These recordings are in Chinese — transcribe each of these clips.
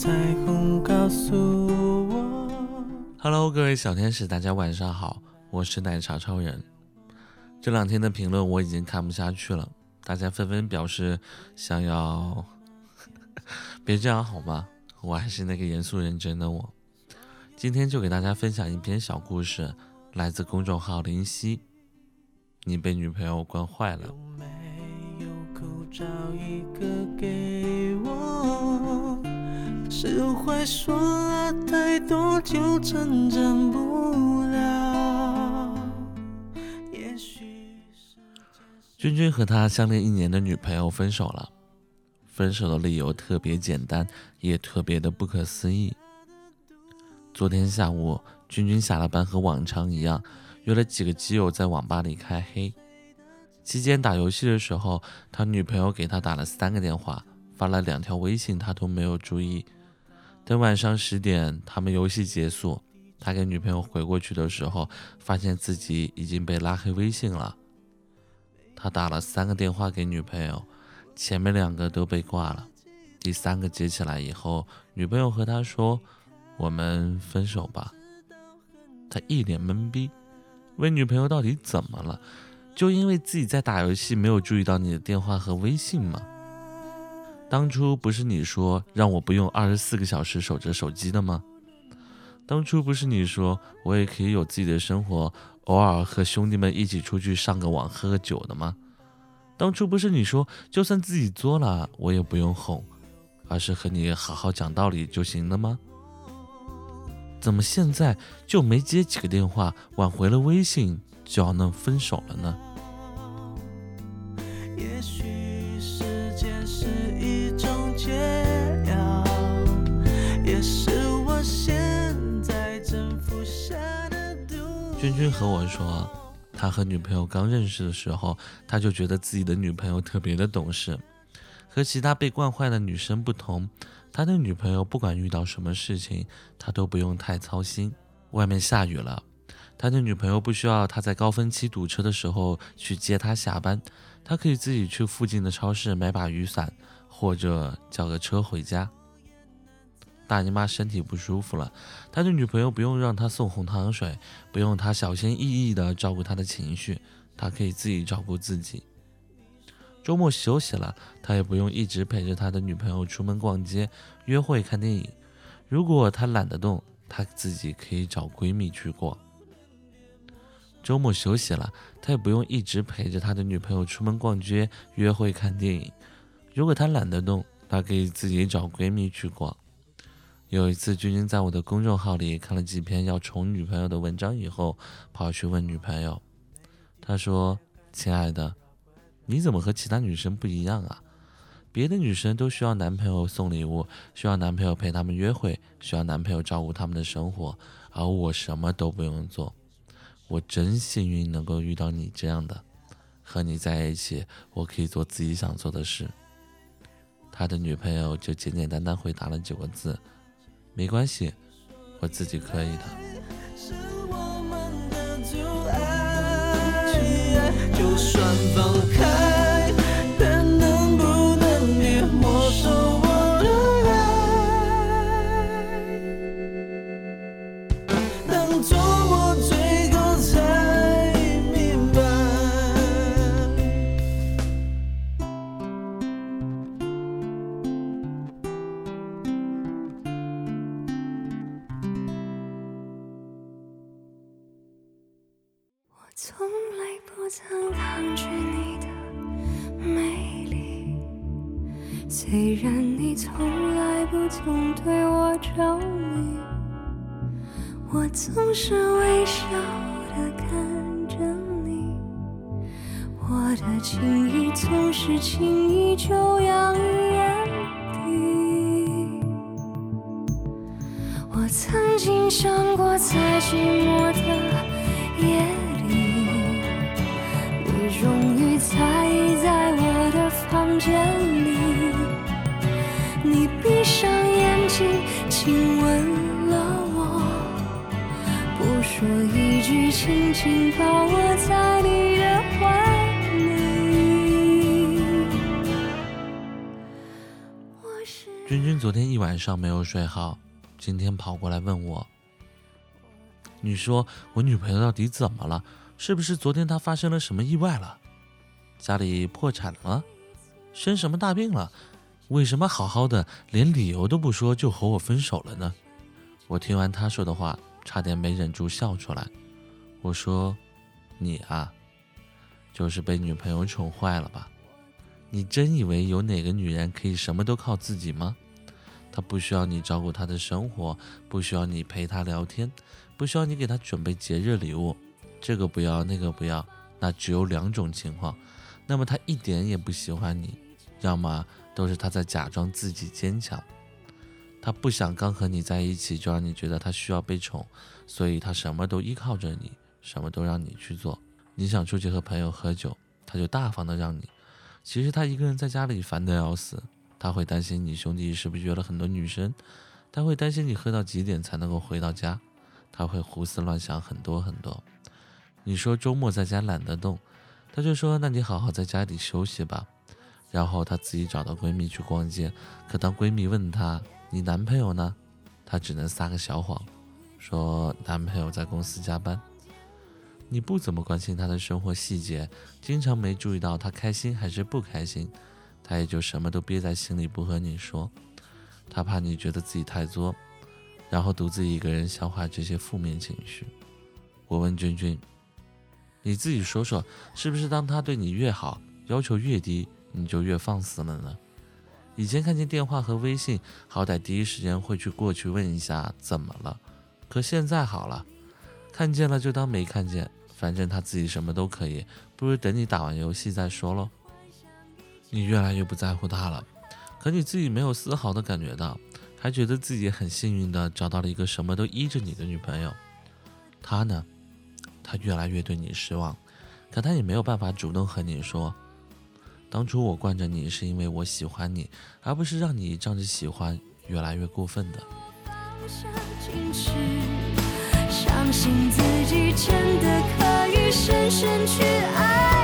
彩虹告诉我。Hello，各位小天使，大家晚上好，我是奶茶超人。这两天的评论我已经看不下去了，大家纷纷表示想要，别这样好吗？我还是那个严肃认真的我。今天就给大家分享一篇小故事，来自公众号林夕。你被女朋友惯坏了。释怀说了太多就成真不了。也许君君和他相恋一年的女朋友分手了，分手的理由特别简单，也特别的不可思议。昨天下午，君君下了班和往常一样，约了几个基友在网吧里开黑。期间打游戏的时候，他女朋友给他打了三个电话，发了两条微信，他都没有注意。等晚上十点，他们游戏结束，他给女朋友回过去的时候，发现自己已经被拉黑微信了。他打了三个电话给女朋友，前面两个都被挂了，第三个接起来以后，女朋友和他说：“我们分手吧。”他一脸懵逼，问女朋友到底怎么了？就因为自己在打游戏，没有注意到你的电话和微信吗？当初不是你说让我不用二十四个小时守着手机的吗？当初不是你说我也可以有自己的生活，偶尔和兄弟们一起出去上个网、喝个酒的吗？当初不是你说就算自己作了，我也不用哄，而是和你好好讲道理就行了吗？怎么现在就没接几个电话，挽回了微信就要弄分手了呢？和我说，他和女朋友刚认识的时候，他就觉得自己的女朋友特别的懂事，和其他被惯坏的女生不同。他的女朋友不管遇到什么事情，他都不用太操心。外面下雨了，他的女朋友不需要他在高峰期堵车的时候去接他下班，他可以自己去附近的超市买把雨伞，或者叫个车回家。大姨妈身体不舒服了，他的女朋友不用让他送红糖水，不用他小心翼翼地照顾他的情绪，他可以自己照顾自己。周末休息了，他也不用一直陪着他的女朋友出门逛街、约会、看电影。如果他懒得动，他自己可以找闺蜜去逛。周末休息了，他也不用一直陪着他的女朋友出门逛街、约会、看电影。如果他懒得动，他可以自己找闺蜜去逛。有一次，君君在我的公众号里看了几篇要宠女朋友的文章以后，跑去问女朋友。他说：“亲爱的，你怎么和其他女生不一样啊？别的女生都需要男朋友送礼物，需要男朋友陪她们约会，需要男朋友照顾她们的生活，而我什么都不用做。我真幸运能够遇到你这样的，和你在一起，我可以做自己想做的事。”他的女朋友就简简单单回答了九个字。没关系，我自己可以的。就算放开。虽然你从来不曾对我着迷，我总是微笑的看着你，我的情意总是轻易就洋溢眼底。我曾经想过，在寂寞的夜里，你。终于在意在我的房间里，亲吻了我，不说一句，轻轻抱我在你的怀里。君君昨天一晚上没有睡好，今天跑过来问我：“你说我女朋友到底怎么了？是不是昨天她发生了什么意外了？家里破产了？生什么大病了？为什么好好的连理由都不说就和我分手了呢？”我听完他说的话，差点没忍住笑出来。我说：“你啊，就是被女朋友宠坏了吧？”你真以为有哪个女人可以什么都靠自己吗？她不需要你照顾她的生活，不需要你陪她聊天，不需要你给她准备节日礼物，这个不要那个不要，那只有两种情况。那么她一点也不喜欢你，要么都是他在假装自己坚强。他不想刚和你在一起就让你觉得他需要被宠，所以他什么都依靠着你，什么都让你去做。你想出去和朋友喝酒，他就大方的让你。其实他一个人在家里烦得要死，他会担心你兄弟是不是约了很多女生，他会担心你喝到几点才能够回到家，他会胡思乱想很多很多。你说周末在家懒得动，他就说那你好好在家里休息吧。然后她自己找到闺蜜去逛街，可当闺蜜问她你男朋友呢，她只能撒个小谎，说男朋友在公司加班。你不怎么关心他的生活细节，经常没注意到他开心还是不开心，他也就什么都憋在心里不和你说。他怕你觉得自己太作，然后独自一个人消化这些负面情绪。我问君君，你自己说说，是不是当他对你越好，要求越低，你就越放肆了呢？以前看见电话和微信，好歹第一时间会去过去问一下怎么了，可现在好了，看见了就当没看见。反正他自己什么都可以，不如等你打完游戏再说喽。你越来越不在乎他了，可你自己没有丝毫的感觉到，还觉得自己很幸运的找到了一个什么都依着你的女朋友。他呢，他越来越对你失望，可他也没有办法主动和你说，当初我惯着你是因为我喜欢你，而不是让你仗着喜欢越来越过分的。相信自己真的可以深深去爱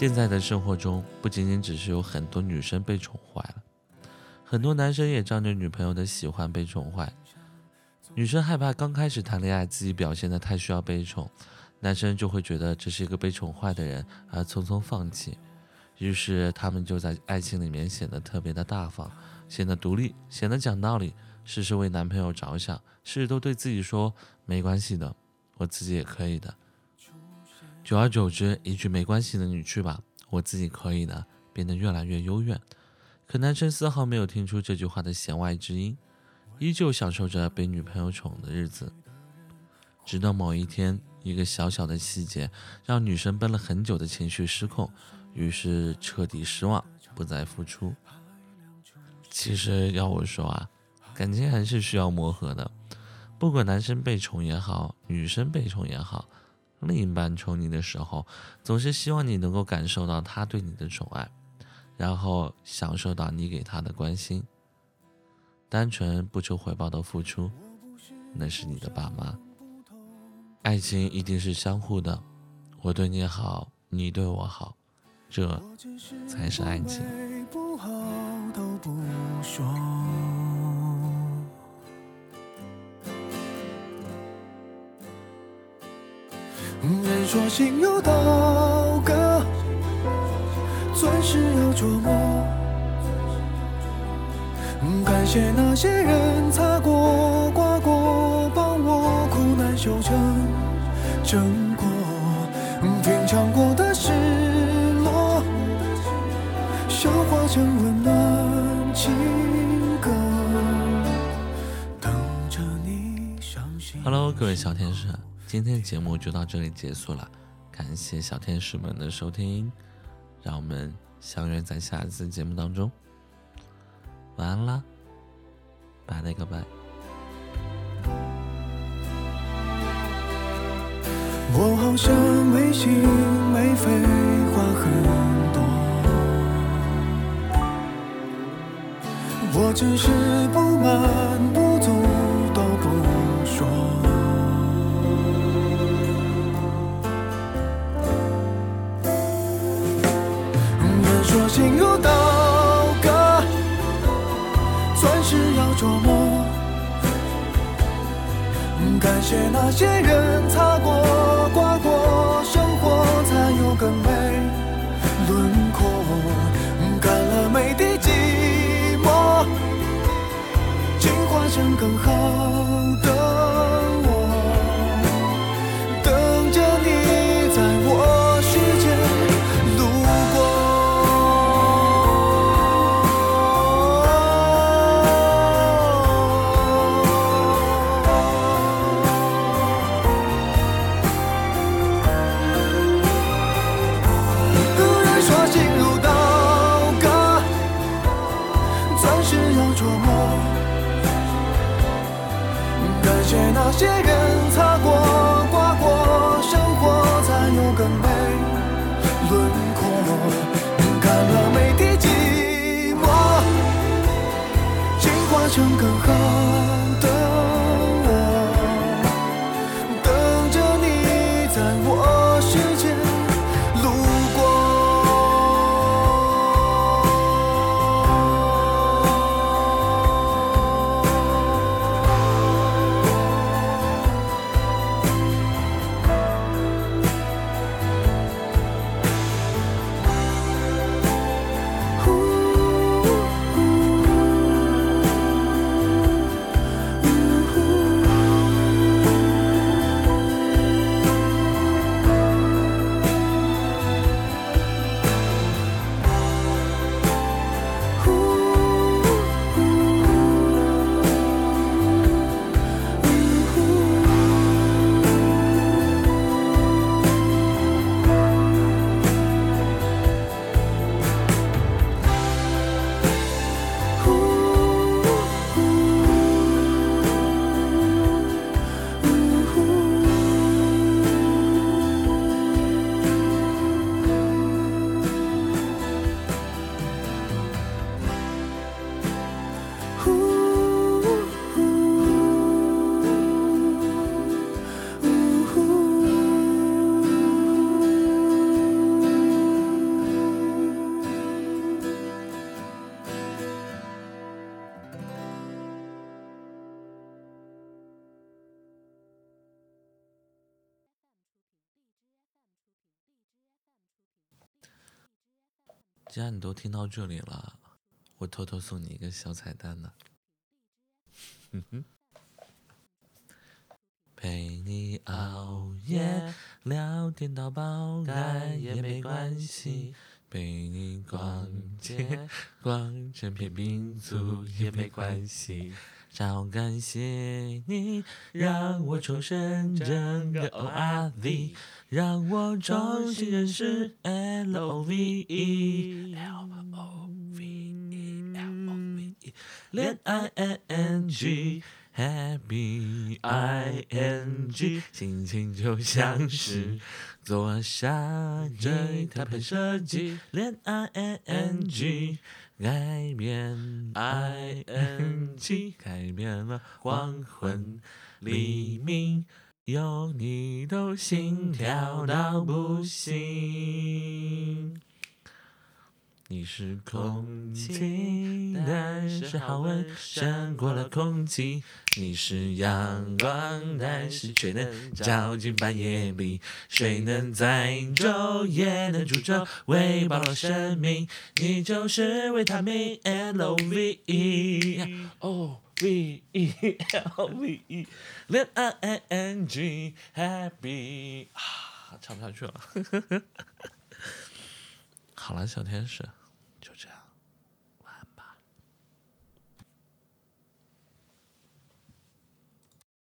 现在的生活中，不仅仅只是有很多女生被宠坏了，很多男生也仗着女朋友的喜欢被宠坏。女生害怕刚开始谈恋爱自己表现的太需要被宠，男生就会觉得这是一个被宠坏的人而匆匆放弃，于是他们就在爱情里面显得特别的大方，显得独立，显得讲道理，事事为男朋友着想，事事都对自己说没关系的，我自己也可以的。久而久之，一句“没关系的，你去吧，我自己可以的”变得越来越幽怨。可男生丝毫没有听出这句话的弦外之音，依旧享受着被女朋友宠的日子。直到某一天，一个小小的细节让女生奔了很久的情绪失控，于是彻底失望，不再付出。其实要我说啊，感情还是需要磨合的。不管男生被宠也好，女生被宠也好。另一半宠你的时候，总是希望你能够感受到他对你的宠爱，然后享受到你给他的关心。单纯不求回报的付出，那是你的爸妈。爱情一定是相互的，我对你好，你对我好，这才是爱情。人说心有刀割，钻石要琢磨。感谢那些人擦过、刮过，帮我苦难修成正果。品尝过的失落，消化成温暖情歌。等着你相信。Hello，各位小天使，今天的节目就到这里结束了，感谢小天使们的收听，让我们相约在下一次节目当中。晚安啦，拜了个拜。我好像没心没肺，话很多。我只是不满如刀割，钻石要琢磨。感谢那些人擦过、刮过，生活才有更美轮廓。干了每滴寂寞，进化成更好轮廓。干了每滴寂寞，进化成更好既然你都听到这里了，我偷偷送你一个小彩蛋呢。哼哼，陪你熬夜聊天到爆肝也没关系，陪你逛街逛成片民族也没关系。超感谢你，让我重生整个 O R V，让我重新认识 L O V E L O V E L O V E，恋爱 I N G。Happy I N G，心情就像是坐上这台喷射机，恋爱 I N G，改变 I N G，改变了黄昏黎明，有你都心跳到不行。你是空气，但是好闻胜过了空气。你是阳光，但是却能照进半夜里。谁能在昼夜能煮粥，喂饱了生命？你就是维他命 L O V E O V E L V E 恋爱 I N G Happy 啊，唱不下去了。好了，小天使，